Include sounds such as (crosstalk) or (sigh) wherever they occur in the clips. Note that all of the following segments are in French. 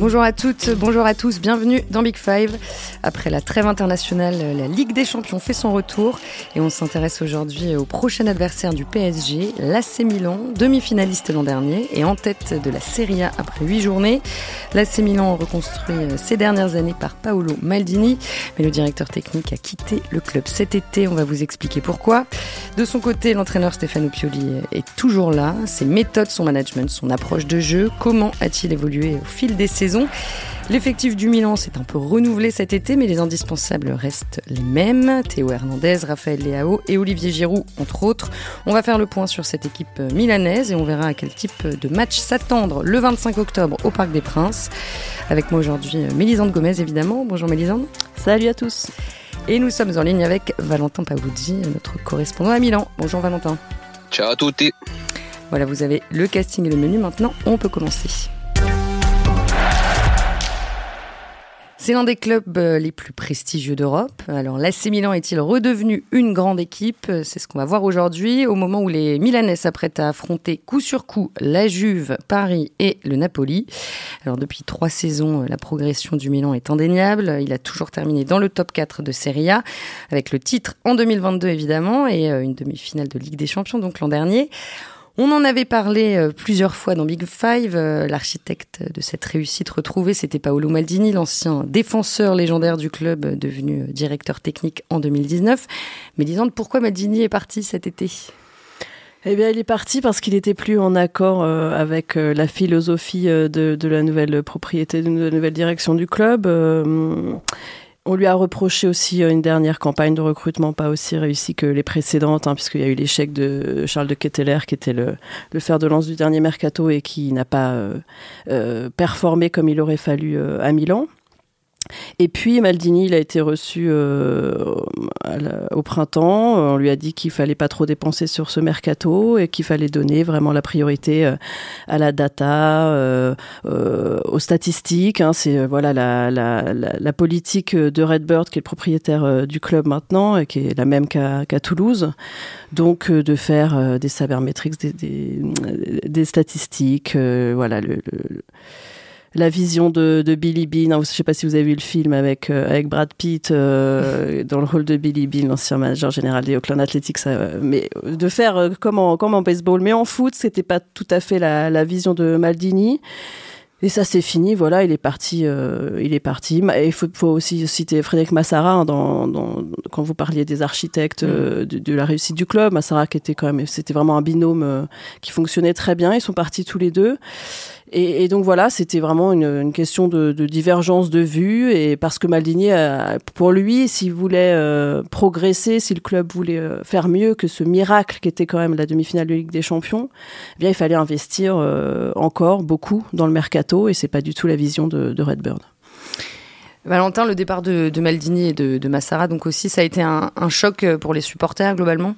Bonjour à toutes, bonjour à tous, bienvenue dans Big Five. Après la trêve internationale, la Ligue des Champions fait son retour et on s'intéresse aujourd'hui au prochain adversaire du PSG, l'AC Milan, demi-finaliste l'an dernier et en tête de la Serie A après huit journées. L'AC Milan reconstruit ces dernières années par Paolo Maldini, mais le directeur technique a quitté le club cet été, on va vous expliquer pourquoi. De son côté, l'entraîneur Stefano Pioli est toujours là, ses méthodes, son management, son approche de jeu, comment a-t-il évolué au fil des saisons? L'effectif du Milan s'est un peu renouvelé cet été, mais les indispensables restent les mêmes. Théo Hernandez, Raphaël Leao et Olivier Giroud, entre autres. On va faire le point sur cette équipe milanaise et on verra à quel type de match s'attendre le 25 octobre au Parc des Princes. Avec moi aujourd'hui, Mélisande Gomez, évidemment. Bonjour Mélisande. Salut à tous. Et nous sommes en ligne avec Valentin Pavuzzi, notre correspondant à Milan. Bonjour Valentin. Ciao à tutti. Voilà, vous avez le casting et le menu. Maintenant, on peut commencer. C'est l'un des clubs euh, les plus prestigieux d'Europe. Alors l'AC Milan est-il redevenu une grande équipe? C'est ce qu'on va voir aujourd'hui au moment où les Milanais s'apprêtent à affronter coup sur coup la Juve, Paris et le Napoli. Alors depuis trois saisons, la progression du Milan est indéniable. Il a toujours terminé dans le top 4 de Serie A avec le titre en 2022 évidemment et euh, une demi-finale de Ligue des Champions donc l'an dernier. On en avait parlé euh, plusieurs fois dans Big Five. Euh, l'architecte de cette réussite retrouvée, c'était Paolo Maldini, l'ancien défenseur légendaire du club, euh, devenu directeur technique en 2019. Mais disons, pourquoi Maldini est parti cet été? Eh bien, il est parti parce qu'il était plus en accord avec la philosophie de, la nouvelle propriété, de la nouvelle direction du club. On lui a reproché aussi euh, une dernière campagne de recrutement pas aussi réussie que les précédentes, hein, puisqu'il y a eu l'échec de Charles de Ketteler, qui était le, fer de lance du dernier mercato et qui n'a pas euh, euh, performé comme il aurait fallu à Milan. Et puis Maldini, il a été reçu euh, au printemps. On lui a dit qu'il fallait pas trop dépenser sur ce mercato et qu'il fallait donner vraiment la priorité euh, à la data, euh, aux statistiques. Hein. C'est voilà la, la, la, politique de Redbird qui est le propriétaire du club maintenant et qui est la même qu'à Toulouse. Donc de faire des sabermetrics, des, des, des statistiques, voilà le la vision de, de Billy Bean. Je ne sais pas si vous avez vu le film avec, euh, avec Brad Pitt euh, (laughs) dans le rôle de Billy Bean, l'ancien manager général des Oakland Athletics. mais de faire euh, comme, en, comme en baseball, mais en foot, c'était pas tout à fait la, la vision de Maldini. Et ça, c'est fini. Voilà, il est parti. il est parti. Et il faut, faut, aussi citer Frédéric Massara hein, dans, dans, quand vous parliez des architectes mm. de, de, la réussite du club. Massara qui était quand même, c'était vraiment un binôme qui fonctionnait très bien. Ils sont partis tous les deux. Et, et, donc voilà, c'était vraiment une, une question de, de, divergence de vue et parce que Maldini, pour lui, s'il voulait euh, progresser, si le club voulait euh, faire mieux que ce miracle qui était quand même la demi-finale de Ligue des Champions, eh bien il fallait investir euh, encore beaucoup dans le mercato et c'est pas du tout la vision de, de Redbird. Valentin, le départ de, de Maldini et de, de, Massara, donc aussi, ça a été un, un choc pour les supporters globalement?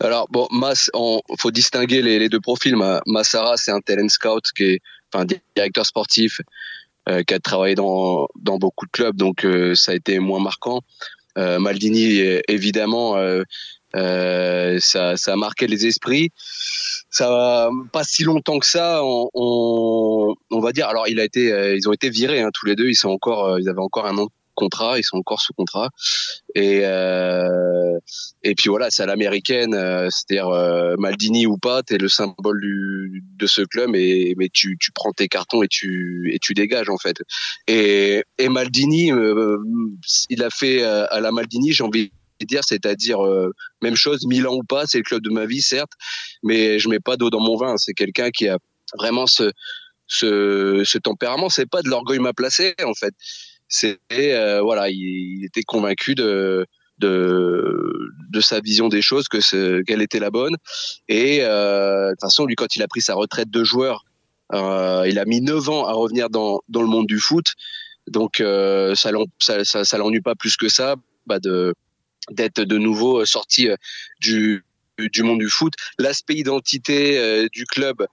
Alors bon, Mas, faut distinguer les, les deux profils. Massara, c'est un talent scout qui est enfin directeur sportif euh, qui a travaillé dans dans beaucoup de clubs, donc euh, ça a été moins marquant. Euh, Maldini, évidemment, ça, ça a marqué les esprits. Ça va pas si longtemps que ça. On, on, on va dire. Alors, il a été, ils ont été virés hein, tous les deux. Ils sont encore, ils avaient encore un an contrat, ils sont encore sous contrat. Et euh, et puis voilà, c'est à l'américaine, euh, c'est-à-dire euh, Maldini ou pas, t'es le symbole du, de ce club, et mais tu, tu prends tes cartons et tu et tu dégages en fait. Et et Maldini, il a fait à la Maldini, j'ai envie de dire, c'est-à-dire même chose, Milan ou pas, c'est le club de ma vie certes, mais je mets pas d'eau dans mon vin. C'est quelqu'un qui a vraiment ce ce, ce tempérament, c'est pas de l'orgueil m'a placé en fait c'était euh, voilà, il, était convaincu de de, de sa vision des choses, que qu'elle était la bonne. Et euh, de toute façon, lui, quand il a pris sa retraite de joueur, euh, il a mis 9 ans à revenir dans, dans le monde du foot. Donc, euh, ça, ça, ça, ça l'ennuie pas plus que ça bah de d'être de nouveau sorti du, du monde du foot. L'aspect identité du club,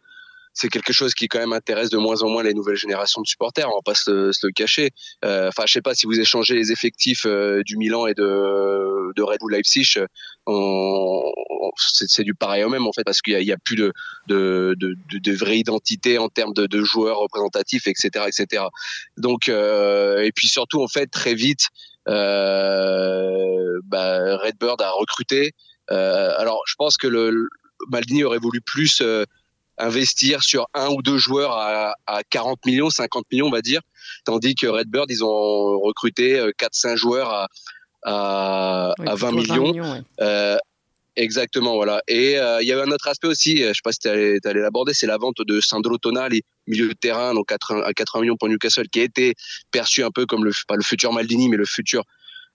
c'est quelque chose qui quand même intéresse de moins en moins les nouvelles générations de supporters. On va pas se, le cacher. Euh, enfin, je sais pas si vous échangez les effectifs euh, du Milan et de, de Red Bull Leipzig, c'est du pareil au même en fait parce qu'il y, a plus de de, de, de, vraie identité en termes de, de, joueurs représentatifs, etc., etc. Donc euh, et puis surtout en fait très vite, euh, bah, a recruté. Euh, alors je pense que le Maldini aurait voulu plus investir sur un ou deux joueurs à, à 40 millions, 50 millions, on va dire, tandis que Redbird, ils ont recruté 4-5 euh, joueurs à, à, à 20 millions. euh, exactement, voilà. Et euh, il y avait un autre aspect aussi, je sais pas si tu allais, allais l'aborder, c'est la vente de Sandro Tonali, milieu de terrain, donc à 80 millions pour Newcastle, qui a été perçu un peu comme le, pas le futur Maldini, mais le futur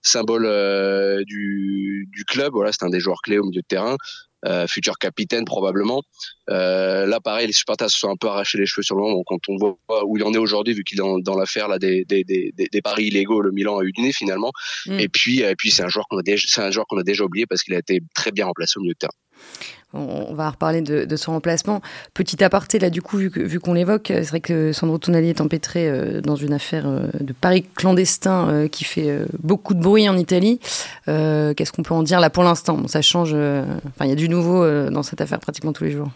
symbole euh, du, du club. Voilà, c'est un des joueurs clés au milieu de terrain. Euh, futur capitaine probablement. Euh, là, pareil, les supporters se sont un peu arrachés les cheveux sur le moment. Quand on voit où il en est aujourd'hui, vu qu'il est dans, dans l'affaire là des, des, des, des, paris illégaux, le Milan a eu du nez finalement. Mm. Et puis, et puis c'est un joueur qu'on a déjà, c'est un joueur qu'on a déjà oublié parce qu'il a été très bien remplacé au milieu de terrain on va reparler de, son remplacement. Petit aparté, là, du coup, vu, qu'on l'évoque, c'est vrai que Sandro Tonali est empêtré euh, dans une affaire euh, de paris clandestin euh, qui fait beaucoup de bruit en Italie. Qu'est-ce qu'on peut en dire là pour l'instant? Ça change. Enfin, il y a du nouveau dans cette affaire pratiquement tous les jours.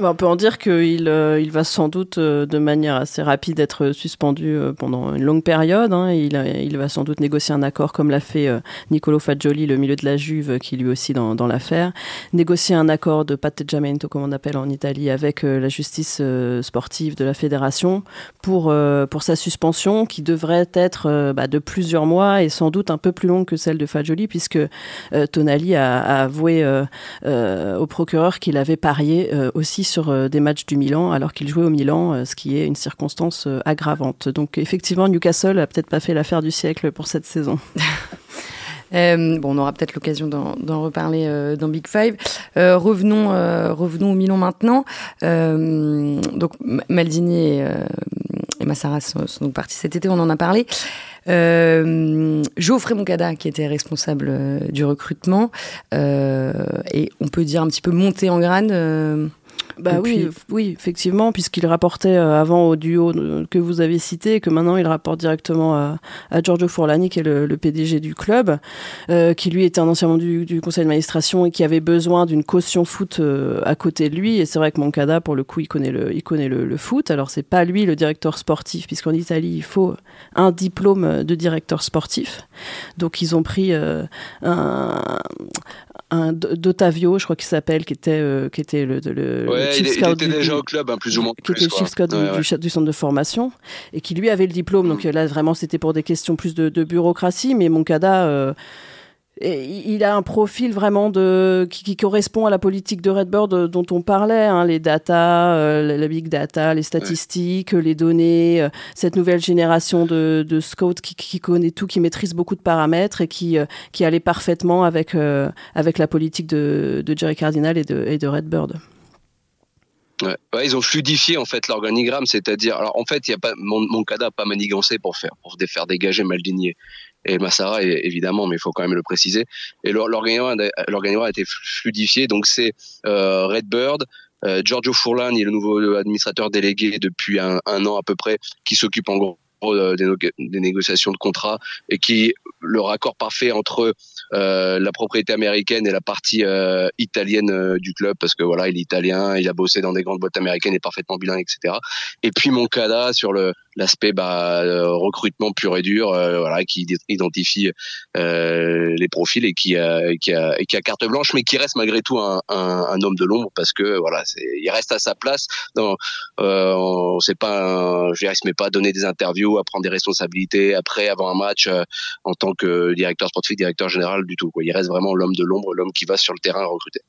Bah, on peut en dire qu'il euh, il va sans doute euh, de manière assez rapide être suspendu euh, pendant une longue période. Hein. Il, va sans doute négocier un accord comme l'a fait Nicolo Fagioli, le milieu de la Juve, qui lui aussi dans, l'affaire. Négocier un accord de patteggiamento, comme on appelle en Italie, avec la justice sportive de la fédération pour, sa suspension, qui devrait être bah, de plusieurs mois et sans doute un peu plus longue que celle de Fagioli, puisque Tonali a avoué au procureur qu'il avait parié aussi sur euh, des matchs du Milan alors qu'il jouait au Milan, euh, ce qui est une circonstance euh, aggravante. Donc effectivement, Newcastle a peut-être pas fait l'affaire du siècle pour cette saison. (laughs) bon, on aura peut-être l'occasion d'en reparler dans Big Five. revenons, revenons au Milan maintenant. donc Maldini et, et Massara sont, donc partis cet été, on en a parlé. Geoffrey Moncada, qui était responsable du recrutement, et on peut dire un petit peu monté en grade bah oui, oui, effectivement, puisqu'il rapportait euh, avant au duo que vous avez cité, et que maintenant il rapporte directement à, à Giorgio Forlani, qui est le, le PDG du club, euh, qui lui était un ancien membre du, du, conseil d'administration et qui avait besoin d'une caution foot euh, à côté de lui. Et c'est vrai que Moncada, pour le coup, il connaît le, il connaît le, le foot. Alors c'est pas lui le directeur sportif, puisqu'en Italie il faut un diplôme de directeur sportif. Donc ils ont pris euh, un, un d'Otavio, je crois qu'il s'appelle, qui était euh, qui était le, le, ouais, chief il, scout il était déjà au club, hein, plus ou moins. Qui était le chief scout du, du, du, centre de formation et qui lui avait le diplôme. Donc là, vraiment, c'était pour des questions plus de, de bureaucratie, mais Moncada. Euh, il a un profil vraiment de qui, qui, correspond à la politique de Redbird euh, dont on parlait, hein, les data, euh, la big data, les statistiques, ouais. les données, euh, cette nouvelle génération de, de scouts qui, qui, connaît tout, qui maîtrise beaucoup de paramètres et qui euh, qui allait parfaitement avec avec la politique de, de Jerry Cardinal et de, et de Redbird. Ouais. ouais. ils ont fluidifié en fait l'organigramme, c'est-à-dire, alors en fait, il y a pas mon, mon cadre pas manigancé pour faire pour faire dégager Maldini et Massara évidemment, mais il faut quand même le préciser. Et l'organigramme a été fluidifié, donc c'est euh, Redbird, euh, Giorgio Furlan, il est le nouveau administrateur délégué depuis un, un an à peu près, qui s'occupe en gros euh, des, des, négociations de contrat et qui le raccord parfait entre euh, la propriété américaine et la partie euh, italienne euh, du club. Parce que voilà il est italien il a bossé dans des grandes boîtes américaines il est parfaitement bilingue etc et puis mon Moncada sur le l'aspect bah, recrutement pur et dur voilà qui identifie les profils et qui a, carte blanche mais qui reste malgré tout un, un, un homme de l'ombre parce que voilà il reste à sa place dans on sait pas je dirais, se met pas à donner des interviews à prendre des responsabilités après avant un match en tant que directeur sportif, directeur général du tout. Quoi. Il reste vraiment l'homme de l'ombre, l'homme qui va sur le terrain recruter.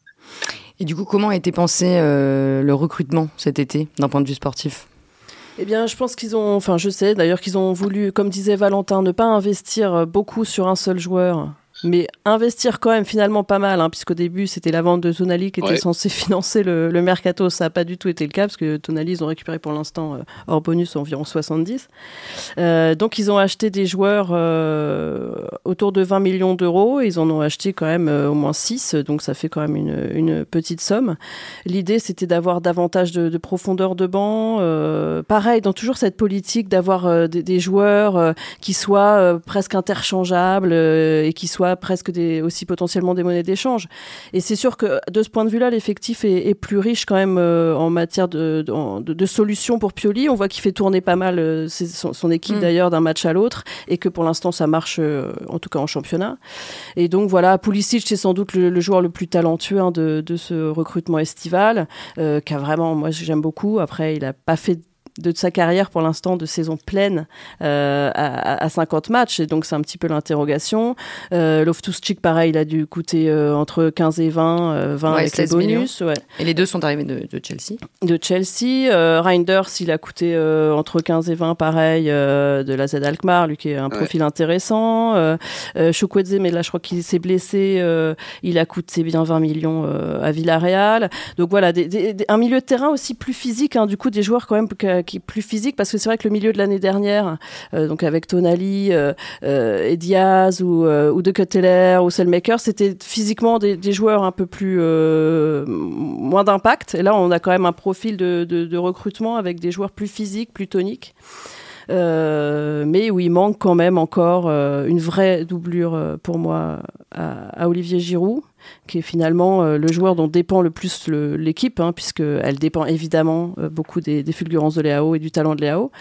Et du coup, comment a été pensé euh, le recrutement cet été, d'un point de vue sportif? Eh bien, je pense qu'ils ont, enfin, je sais d'ailleurs qu'ils ont voulu, comme disait Valentin, ne pas investir beaucoup sur un seul joueur Mais investir quand même finalement pas mal, hein, puisqu'au début c'était la vente de Tonali qui était censée (laughs) financer le, mercato. Ça n'a pas du tout été le cas, parce que Tonali, ils ont récupéré pour l'instant, hors bonus, environ 70. donc ils ont acheté des joueurs autour de 20 millions d'euros. Ils en ont acheté quand même au moins 6, donc ça fait quand même une, une petite somme. L'idée c'était d'avoir davantage de, de, profondeur de banc. pareil, dans toujours cette politique d'avoir des, joueurs qui soient presque interchangeables et qui soient presque des, aussi potentiellement des monnaies d'échange. Et c'est sûr que de ce point de vue-là, l'effectif est, plus riche quand même euh, en matière de, de, solutions pour Pioli. On voit qu'il fait tourner pas mal euh, son, équipe mm. d'ailleurs d'un match à l'autre et que pour l'instant ça marche euh, en tout cas en championnat. Et donc voilà, Pulisic c'est sans doute le, joueur le plus talentueux hein, de, ce recrutement estival, qui a vraiment, moi j'aime beaucoup. Après, il a pas fait de sa carrière pour l'instant de saison pleine euh, à, à, 50 matchs. Et donc c'est un petit peu l'interrogation. Euh, pareil il a dû coûter euh, entre 15 et 20 20 euh, avec les bonus ouais. et les deux sont arrivés de, de Chelsea. De Chelsea. Reinders il a coûté entre 15 et 20 pareil de la Z Alkmaar lui qui est un profil intéressant. Euh, Chukwueze mais là je crois qu'il s'est blessé il a coûté bien 20 millions à Villarreal. Donc voilà des, des, un milieu de terrain aussi plus physique hein, du coup des joueurs quand même qui est plus physique parce que c'est vrai que le milieu de l'année dernière, euh, donc avec Tonali, euh, euh, et Diaz ou, De Ketteler ou Selmaker, c'était physiquement des, joueurs un peu plus moins d'impact. Et là, on a quand même un profil de, recrutement avec des joueurs plus physiques, plus toniques. Euh, mais où il manque quand même encore euh, une vraie doublure pour moi à, à Olivier Giroud qui est finalement euh, le joueur dont dépend le plus l'équipe, hein, puisqu'elle dépend évidemment euh, beaucoup des, fulgurances de Léao et du talent de Léao.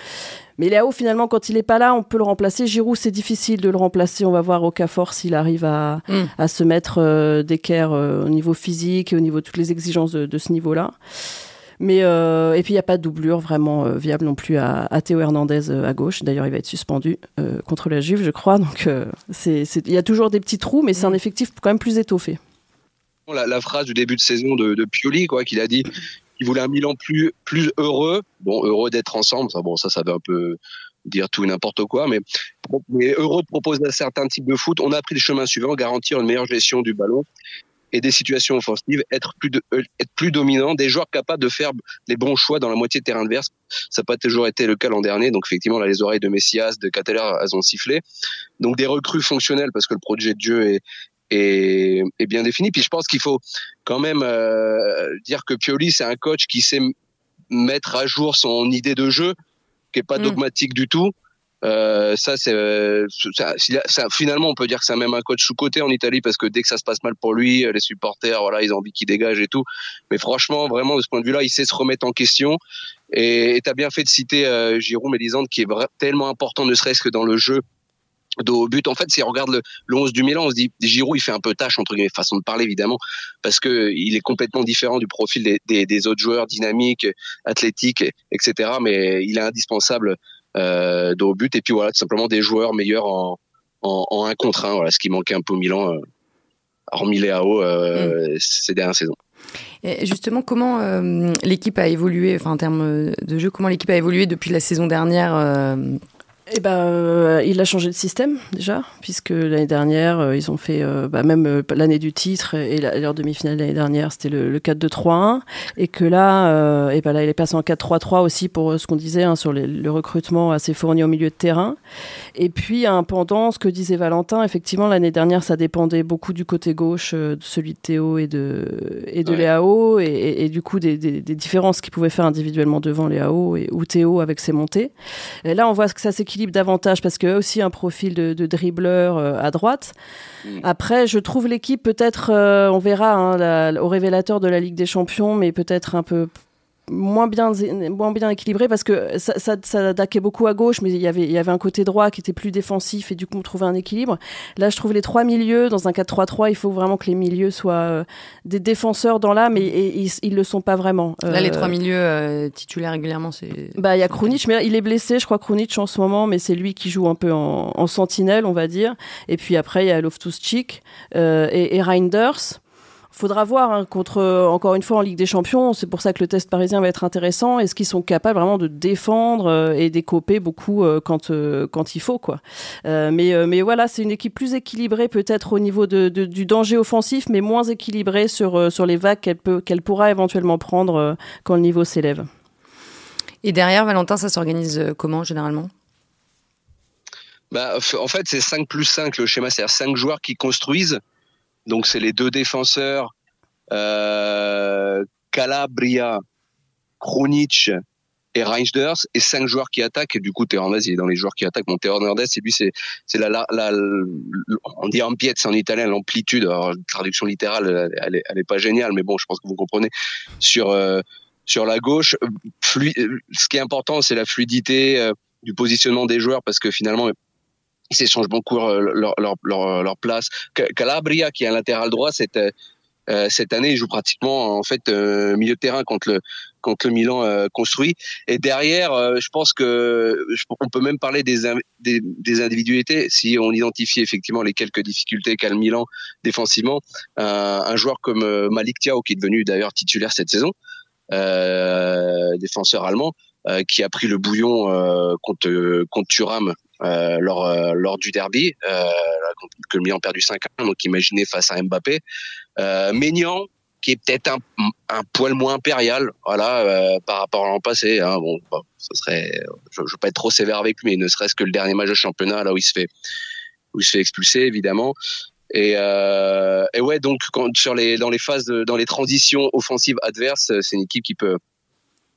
Mais Léao, finalement, quand il n'est pas là, on peut le remplacer. Giroud, c'est difficile de le remplacer. On va voir au cas fort s'il arrive à, mm. se mettre euh, d'équerre au niveau physique et au niveau de toutes les exigences de, ce niveau-là. Mais et puis il n'y a pas de doublure vraiment viable non plus à, Théo Hernandez à gauche. D'ailleurs, il va être suspendu contre la Juve, je crois. Donc il y a toujours des petits trous, mais c'est un mm. effectif quand même plus étoffé la, phrase du début de saison de, de Pioli, quoi, qu'il a dit qu'il voulait un Milan plus plus heureux. Bon, heureux d'être ensemble. Ça, bon, ça, ça veut un peu dire tout et n'importe quoi, mais, mais heureux de proposer un certain type de foot. On a pris le chemin suivant, garantir une meilleure gestion du ballon et des situations offensives, être plus, de, euh, être plus dominant, des joueurs capables de faire les bons choix dans la moitié de terrain adverse. Ça n'a pas toujours été le cas l'an dernier. Donc effectivement, là, les oreilles de Messias, de Cateller, elles ont sifflé. Donc des recrues fonctionnelles parce que le projet de jeu est, est, bien défini. Puis je pense qu'il faut quand même euh, dire que Pioli, c'est un coach qui sait mettre à jour son idée de jeu, qui est pas mm. dogmatique du tout. Euh, ça, c'est finalement on peut dire que c'est même un coach sous côté en Italie parce que dès que ça se passe mal pour lui, les supporters, voilà, ils ont envie qu'il dégage et tout. Mais franchement, vraiment de ce point de vue-là, il sait se remettre en question. Et tu as bien fait de citer euh, Giroud Mélisande qui est tellement important, ne serait-ce que dans le jeu au but. En fait, si on regarde le, le 11 du Milan, on se dit Giroud, il fait un peu tâche entre guillemets, façon de parler évidemment, parce que il est complètement différent du profil des, des, des autres joueurs dynamiques, athlétiques, etc. Mais il est indispensable euh, au but. Et puis voilà, tout simplement des joueurs meilleurs en, en, en un contre un. Voilà, ce qui manquait un peu au Milan, euh, hormis Léao euh, mm. ces dernières saisons. Et justement, comment euh, l'équipe a évolué, enfin en termes de jeu, comment l'équipe a évolué depuis la saison dernière euh, eh ben, euh, il a changé de système déjà, puisque l'année dernière, euh, ils ont fait, euh, bah, même l'année du titre et leur demi-finale l'année dernière, c'était le, le 4-2-3-1, et que là, et ben là, il est passé en 4-3-3 aussi pour ce qu'on disait hein, sur le recrutement assez fourni au milieu de terrain. Et puis, un pendant, ce que disait Valentin, effectivement, l'année dernière, ça dépendait beaucoup du côté gauche, de celui de Théo et de, et de Léao, et, et, du coup, des, des, des différences qu'il pouvait faire individuellement devant Léao et, ou Théo avec ses montées. Et là, on voit que ça s'équilibre davantage parce qu'il y a aussi un profil de, de dribbleur euh, à droite. Mm. Après, je trouve l'équipe peut-être, euh, on verra hein, au révélateur de la Ligue des Champions, mais peut-être un peu moins bien moins bien équilibré parce que ça, ça, ça, attaquait beaucoup à gauche mais il y avait il y avait un côté droit qui était plus défensif et du coup on trouvait un équilibre. Là je trouve les trois milieux dans un 4-3-3 il faut vraiment que les milieux soient euh, des défenseurs dans l'âme et, ils, ils le sont pas vraiment. Là les euh, trois milieux euh, titulaires régulièrement c'est bah il y a Krunic mais il est blessé je crois Krunic en ce moment mais c'est lui qui joue un peu en, en, sentinelle on va dire. Et puis après il y a Loftus Cheek et, et Reinders faudra voir hein, contre encore une fois en Ligue des Champions. C'est pour ça que le test parisien va être intéressant. Est-ce qu'ils sont capables vraiment de défendre et d'écoper beaucoup quand quand il faut quoi. mais mais voilà, c'est une équipe plus équilibrée peut-être au niveau de, du danger offensif, mais moins équilibrée sur sur les vagues qu'elle peut qu'elle pourra éventuellement prendre quand le niveau s'élève. Et derrière, Valentin, ça s'organise euh, comment généralement? Bah, En fait, c'est 5 plus 5 le schéma, c'est-à-dire 5 joueurs qui construisent. Donc, c'est les deux défenseurs, euh, Calabria, Kronic et Reinders, et 5 joueurs qui attaquent. Et du coup, Théo il est dans les joueurs qui attaquent. Théo Hernandez, c'est lui, c'est, c'est la, la, la, on dit c'est en italien, l'amplitude. Alors, traduction littérale, elle, elle, est, pas géniale, mais bon, je pense que vous comprenez. Sur, euh, sur la gauche. Euh, ce qui est important, c'est la fluidité euh, du positionnement des joueurs parce que finalement, ils s'échangent beaucoup euh, leur, place. Calabria, qui est un latéral droit, cette, cette année, joue pratiquement en fait milieu de terrain contre le contre le Milan construit. Et derrière, je pense que on peut même parler des, des, individualités si on identifie effectivement les quelques difficultés qu'a le Milan défensivement. un joueur comme Malik Thiaw, qui est devenu d'ailleurs titulaire cette saison, euh, défenseur allemand, euh, qui a pris le bouillon euh, contre contre Thuram lors lors du derby, que le Milan a perdu 5-1. Donc imaginez face à Mbappé, Maignan qui est peut-être un, poil moins impérial, voilà, par rapport à l'an passé. Hein, bon, ce serait, je, je veux pas être trop sévère avec lui, mais ne serait-ce que le dernier match de championnat, là où il se fait, où il se fait expulser, évidemment. Et, euh, ouais, donc sur les, dans les phases, dans les transitions offensives adverses, c'est une équipe qui peut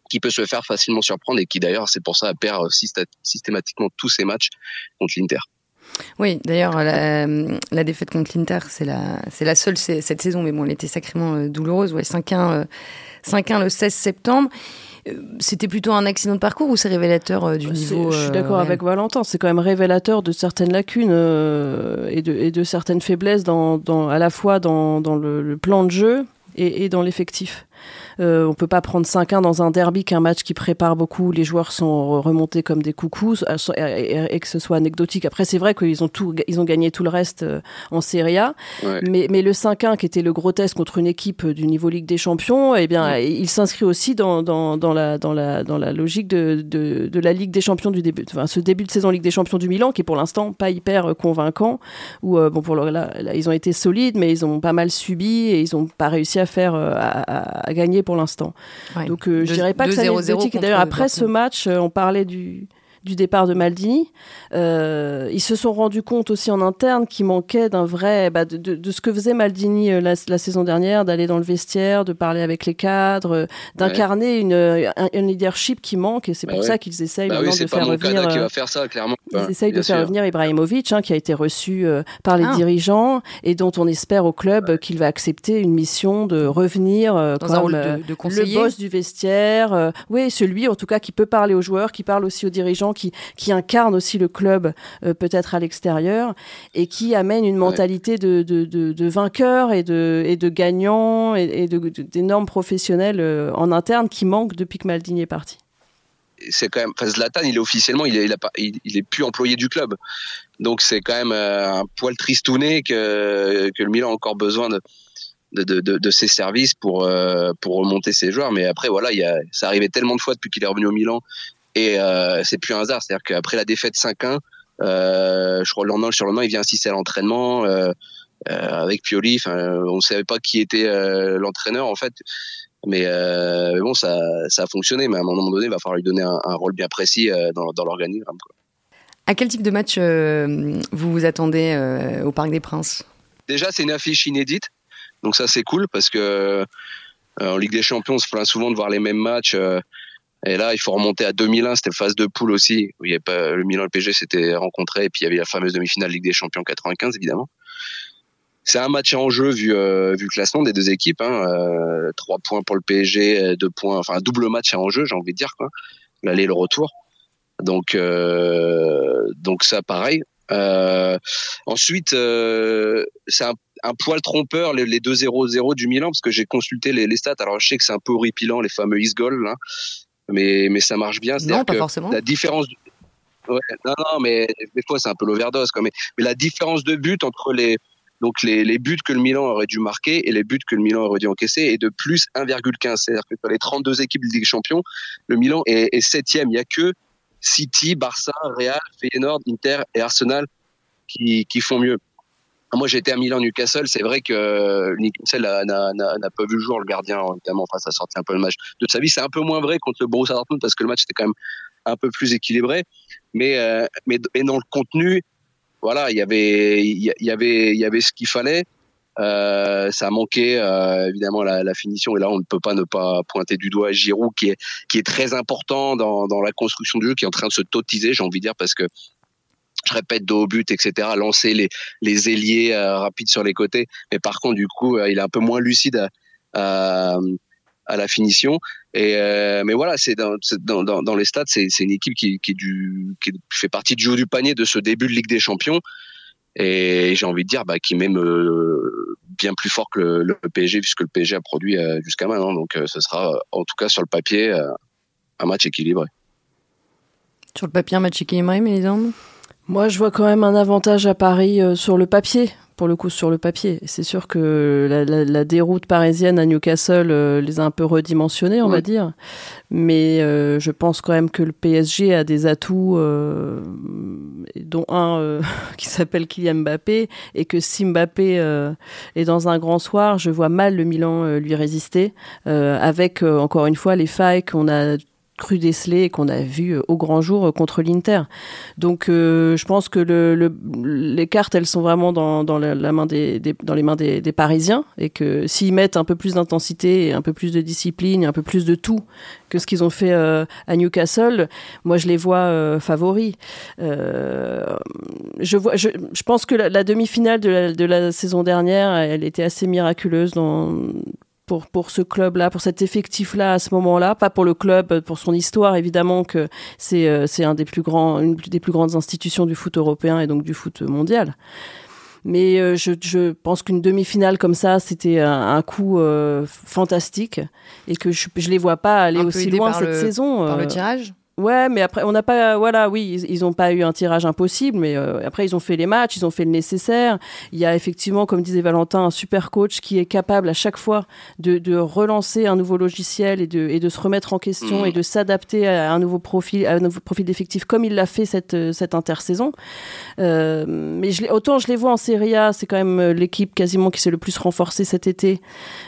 qui peut se faire facilement surprendre et qui d'ailleurs, c'est pour ça, perd systématiquement tous ses matchs contre l'Inter. Oui, d'ailleurs, la, la, défaite contre l'Inter, c'est la, c'est la seule cette saison, mais bon, elle était sacrément euh, douloureuse. Ouais, 5-1, 5-1 euh, le 16 septembre. Euh, c'était plutôt un accident de parcours ou c'est révélateur euh, du niveau Je suis d'accord euh, avec Valentin, c'est quand même révélateur de certaines lacunes et, de, et, de, certaines faiblesses dans, dans, à la fois dans, dans le, le, plan de jeu et, et dans l'effectif. Euh, on peut pas prendre 5-1 dans un derby qu'un match qui prépare beaucoup. Les joueurs sont remontés comme des coucous et, que ce soit anecdotique. Après, c'est vrai qu'ils ont tout, ils ont gagné tout le reste euh, en Serie A. Mais, mais le 5-1 qui était le grotesque contre une équipe du niveau Ligue des Champions, eh bien, il s'inscrit aussi dans, dans, dans, la, dans, la, dans la logique de, de, de, la Ligue des Champions du début, enfin, ce début de saison Ligue des Champions du Milan qui est pour l'instant pas hyper convaincant. Euh, bon, pour le, là, ils ont été solides, mais ils ont pas mal subi et ils ont pas réussi à faire à, à gagner pour l'instant. Donc euh, je dirais pas que c'est anecdotique. D'ailleurs après ce match, euh, on parlait du du départ de Maldini. Euh, ils se sont rendus compte aussi en interne qu'il manquait d'un vrai, bah, de, de, de, ce que faisait Maldini euh, la, la saison dernière, d'aller dans le vestiaire, de parler avec les cadres, euh, d'incarner une, un, un, leadership qui manque. Et c'est bah pour ça qu'ils essayent bah maintenant oui, de faire revenir. Qui va faire ça, clairement. Ils essayent de faire revenir Ibrahimovic, hein, qui a été reçu euh, par les ah. dirigeants et dont on espère au club qu'il va accepter une mission de revenir dans un rôle de, de le boss du vestiaire. oui, celui en tout cas qui peut parler aux joueurs, qui parle aussi aux dirigeants qui, qui incarne aussi le club euh, peut-être à l'extérieur et qui amène une mentalité de, de, de, de, vainqueur et de, et de gagnant et, et d'énormes professionnels euh, en interne qui manquent depuis que Maldini est parti c'est quand même, enfin Zlatan, il est officiellement, il est, il, a pas, il, il est plus employé du club. Donc c'est quand même euh, un poil tristouné que, que le Milan a encore besoin de, de, de, de ses services pour, pour remonter ses joueurs. Mais après, voilà, il y a, ça arrivait tellement de fois depuis qu'il est revenu au Milan et euh, c'est plus un hasard, c'est-à-dire qu'après la défaite 5-1, euh, je crois le lendemain, le lendemain, il vient assister à l'entraînement euh, avec Pioli. Enfin, on savait pas qui était l'entraîneur en fait. Mais, mais, bon, ça, ça a fonctionné. Mais à un moment donné, il va falloir lui donner un, un rôle bien précis dans, dans l'organigramme. À quel type de match vous vous attendez au Parc des Princes? Déjà, c'est une affiche inédite. Donc ça, c'est cool parce que en Ligue des Champions, on se plaint souvent de voir les mêmes matchs. Et là, il faut remonter à 2001, c'était phase de poule aussi, où il y avait pas, le Milan et le PSG s'étaient rencontrés, et puis il y avait la fameuse demi-finale Ligue des Champions 95, évidemment. C'est un match en jeu vu, euh, vu le classement des deux équipes. Hein, euh, 3 points pour le PSG, euh, deux points, enfin un double match en jeu, j'ai envie de dire quoi. L'aller et le retour. Donc euh, donc ça pareil. Euh, ensuite, euh, c'est un, poil trompeur les, les 2-0-0 du Milan parce que j'ai consulté les, stats. Alors je sais que c'est un peu horripilant les fameux is goals, hein, mais mais ça marche bien. Non, pas que forcément. La différence. Ouais, non, non, mais des fois c'est un peu l'overdose. Mais, mais la différence de but entre les donc les, les, buts que le Milan aurait dû marquer et les buts que le Milan aurait dû encaisser est de plus 1,15. C'est-à-dire que sur les 32 équipes de Ligue des Champions, le Milan est, est septième. Il n'y a que City, Barça, Real, Feyenoord, Inter et Arsenal qui, qui font mieux. Moi, j'étais à Milan, Newcastle. C'est vrai que Newcastle n'a pas vu le jour, le gardien, évidemment. Enfin, ça sortait un peu le match de sa vie. C'est un peu moins vrai contre le Borussia Dortmund parce que le match était quand même un peu plus équilibré. Mais, euh, mais, mais dans le contenu, voilà, il y avait, il y avait, il y avait ce qu'il fallait. Euh, ça a manqué euh, évidemment la, la, finition et là on ne peut pas ne pas pointer du doigt Giroud qui est qui est très important dans, dans la construction du jeu qui est en train de se totiser j'ai envie de dire parce que répète dos au but etc lancer les les ailiers euh, rapides sur les côtés. Mais par contre du coup euh, il est un peu moins lucide à, à la finition. Et euh, mais voilà c'est dans, les stats c'est une équipe qui fait partie du jeu du panier de ce début de Ligue des Champions. Et j'ai envie de dire bah, qui est même euh, bien plus fort que le, PSG puisque le PSG a produit euh, jusqu'à maintenant. Donc euh, ce sera en tout cas sur le papier un match équilibré. Sur le papier un match équilibré Mélisande moi je vois quand même un avantage à Paris sur le papier pour le coup sur le papier. C'est sûr que la, la, la, déroute parisienne à Newcastle euh, les a un peu redimensionnés, on ouais. va dire. Mais euh, je pense quand même que le PSG a des atouts, euh, dont un euh, (laughs) qui s'appelle Kylian Mbappé, et que si Mbappé euh, est dans un grand soir, je vois mal le Milan euh, lui résister, avec encore une fois les failles qu'on a cru déceler qu'on a vu euh, au grand jour euh, contre l'Inter. Donc euh, je pense que le, le, les cartes elles sont vraiment dans, dans la, main des, des, dans les mains des, des Parisiens et que s'ils mettent un peu plus d'intensité, un peu plus de discipline, un peu plus de tout que ce qu'ils ont fait euh, à Newcastle, moi je les vois euh, favoris. Euh, je, vois, je, je pense que la, la demi-finale de la, de la saison dernière, elle était assez miraculeuse dans pour, pour ce club-là, pour cet effectif-là à ce moment-là, pas pour le club, pour son histoire évidemment que c'est euh, c'est un des plus grands, une des plus grandes institutions du foot européen et donc du foot mondial. Mais euh, je, je pense qu'une demi-finale comme ça, c'était un, un coup euh, fantastique et que je, je les vois pas aller un aussi loin cette le, saison. Par le tirage? Ouais, mais après, on n'a pas, voilà, oui, ils n'ont pas eu un tirage impossible, mais euh, après, ils ont fait les matchs, ils ont fait le nécessaire. Il y a effectivement, comme disait Valentin, un super coach qui est capable à chaque fois de, de relancer un nouveau logiciel et de, et de se remettre en question mmh. et de s'adapter à un nouveau profil, à un nouveau profil d'effectif, comme il l'a fait cette, cette intersaison. Euh, mais je, autant je les vois en Serie A, c'est quand même l'équipe quasiment qui s'est le plus renforcée cet été.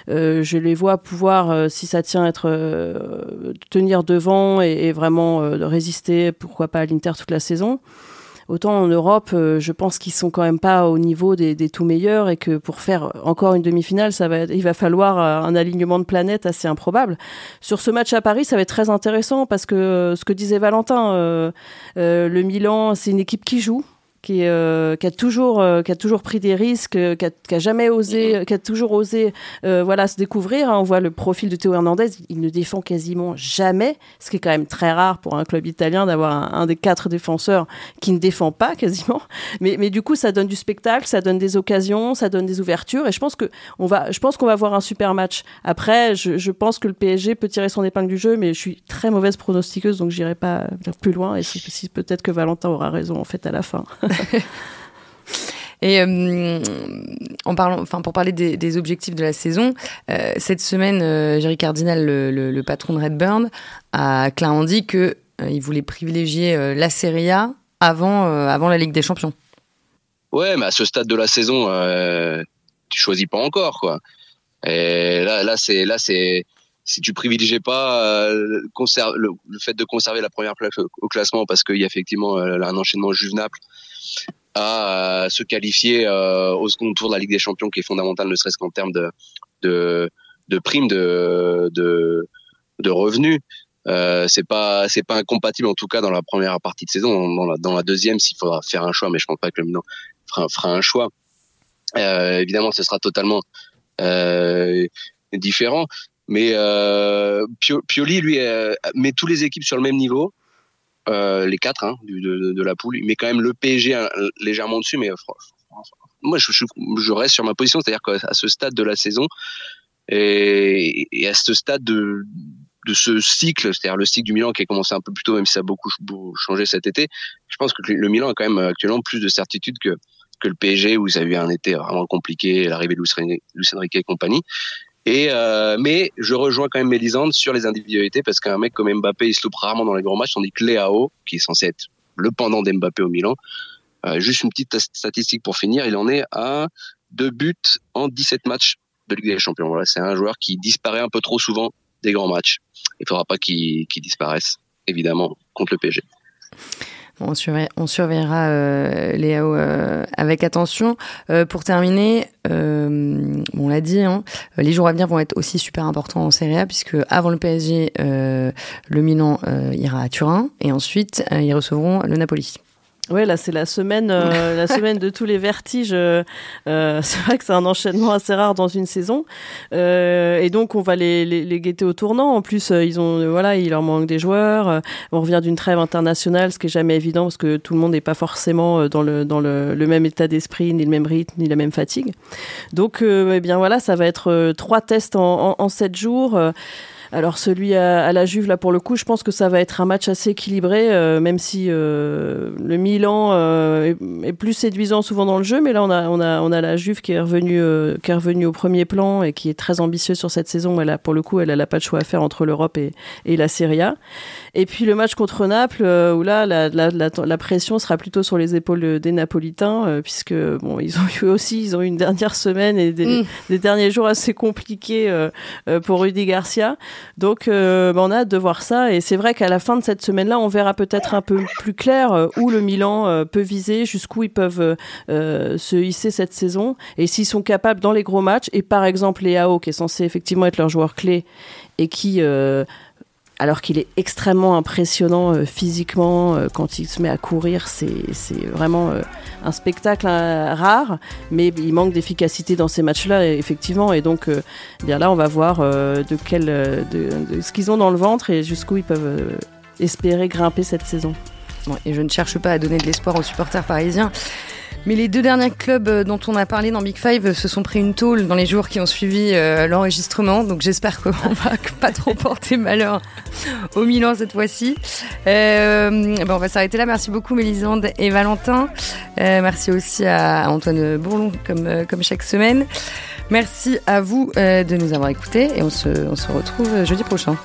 Euh, je les vois pouvoir, euh, si ça tient, être euh, tenir devant et, et vraiment de résister, pourquoi pas à l'Inter toute la saison. Autant en Europe, euh, je pense qu'ils sont quand même pas au niveau des, des, tout meilleurs et que pour faire encore une demi-finale, ça va, il va falloir un alignement de planètes assez improbable. Sur ce match à Paris, ça va être très intéressant parce que ce que disait Valentin, euh, euh, le Milan, c'est une équipe qui joue qui, euh, qui a toujours euh, qui a toujours pris des risques qui a, qui a jamais osé qui a toujours osé euh, voilà se découvrir hein. on voit le profil de Théo Hernandez il ne défend quasiment jamais ce qui est quand même très rare pour un club italien d'avoir un, des quatre défenseurs qui ne défend pas quasiment. (laughs) Mais du coup ça donne du spectacle ça donne des occasions ça donne des ouvertures et je pense que on va je pense qu'on va voir un super match. Après je, pense que le PSG peut tirer son épingle du jeu mais je suis très mauvaise pronostiqueuse donc j'irai pas plus loin et si peut-être que Valentin aura raison en fait à la fin (laughs) (laughs) Et euh, en parlant, enfin pour parler des, objectifs de la saison, euh, cette semaine, euh, Jerry Cardinal, le, patron de Redburn, a clairement dit que il voulait privilégier la Serie A avant avant la Ligue des Champions. Ouais, mais à ce stade de la saison, tu choisis pas encore quoi. Et là, là c'est là c'est si tu privilégies pas le, fait de conserver la première place au, classement parce qu'il y a effectivement un enchaînement Juve-Naples à euh, se qualifier euh, au second tour de la Ligue des Champions qui est fondamental ne serait-ce qu'en termes de, de, primes de, de, revenus. Euh, c'est pas c'est pas incompatible en tout cas dans la première partie de saison. Dans la, dans la deuxième s'il faudra faire un choix mais je pense pas que le Milan fera, fera un choix. Euh, évidemment ce sera totalement différent. Mais Pioli, lui, met tous les équipes sur le même niveau. Euh, les quatre hein, de, la poule. Il met quand même le PSG un, légèrement dessus, mais moi, je, reste sur ma position. C'est-à-dire qu'à ce stade de la saison et, à ce stade de, ce cycle, c'est-à-dire le cycle du Milan qui a commencé un peu plus tôt, même si ça a beaucoup changé cet été, je pense que le Milan a quand même actuellement plus de certitude que que le PSG où ça a eu un été vraiment compliqué, l'arrivée de Lucien Enrique et compagnie. Et euh, mais je rejoins quand même Mélisande sur les individualités parce qu'un mec comme Mbappé il se loupe rarement dans les grands matchs tandis que Léao qui est censé être le pendant d'Mbappé au Milan euh, juste une petite statistique pour finir il en est à deux buts en 17 matchs de Ligue des Champions. Voilà c'est un joueur qui disparaît un peu trop souvent des grands matchs. Il faudra pas qu'il disparaisse évidemment contre le PSG on, on surveillera euh, Léo euh, avec attention. Euh, pour terminer, on l'a dit, hein, les jours à venir vont être aussi super importants en Serie A puisque avant le PSG, le Milan ira à Turin et ensuite ils recevront le Napoli. Ouais, là c'est la semaine, euh, (laughs) la semaine de tous les vertiges. Euh, euh, c'est vrai que c'est un enchaînement assez rare dans une saison, et donc on va les, les, les, guetter au tournant. En plus, ils ont, voilà, il leur manque des joueurs. on revient d'une trêve internationale, ce qui est jamais évident parce que tout le monde n'est pas forcément dans le dans le, le même état d'esprit, ni le même rythme, ni la même fatigue. Donc, eh bien voilà, ça va être trois tests en, en, en sept jours. Alors celui à, la Juve, là pour le coup, je pense que ça va être un match assez équilibré, euh, même si euh, le Milan euh, est, plus séduisant souvent dans le jeu, mais là on a on a on a la Juve qui est revenue qui est revenue au premier plan et qui est très ambitieuse sur cette saison. Elle a pour le coup, elle a pas de choix à faire entre l'Europe et, et la Serie A. Et puis le match contre Naples, où là la, la, la, pression sera plutôt sur les épaules des Napolitains, puisque bon ils ont eu aussi ils ont eu une dernière semaine et des, mm. des derniers jours assez compliqués pour Rudy Garcia. Donc, euh, bah, on a hâte de voir ça. Et c'est vrai qu'à la fin de cette semaine-là, on verra peut-être un peu plus clair euh, où le Milan euh, peut viser, jusqu'où ils peuvent se hisser cette saison. Et s'ils sont capables dans les gros matchs, et par exemple Léao, qui est censé effectivement être leur joueur clé, et qui alors qu'il est extrêmement impressionnant euh, physiquement euh, quand il se met à courir. C'est vraiment euh, un spectacle rare, mais il manque d'efficacité dans ces matchs-là, effectivement. Et donc, bien là, on va voir de, quel, de, ce qu'ils ont dans le ventre et jusqu'où ils peuvent espérer grimper cette saison. et je ne cherche pas à donner de l'espoir aux supporters parisiens. Mais les deux derniers clubs euh, dont on a parlé dans Big Five euh, se sont pris une tôle dans les jours qui ont suivi euh, l'enregistrement. Donc j'espère qu'on (laughs) va pas trop porter malheur au Milan cette fois-ci. On va s'arrêter là. Merci beaucoup Mélisande et Valentin. merci aussi à Antoine Bourlon comme, comme chaque semaine. Merci à vous de nous avoir écoutés et on se, on se retrouve jeudi prochain.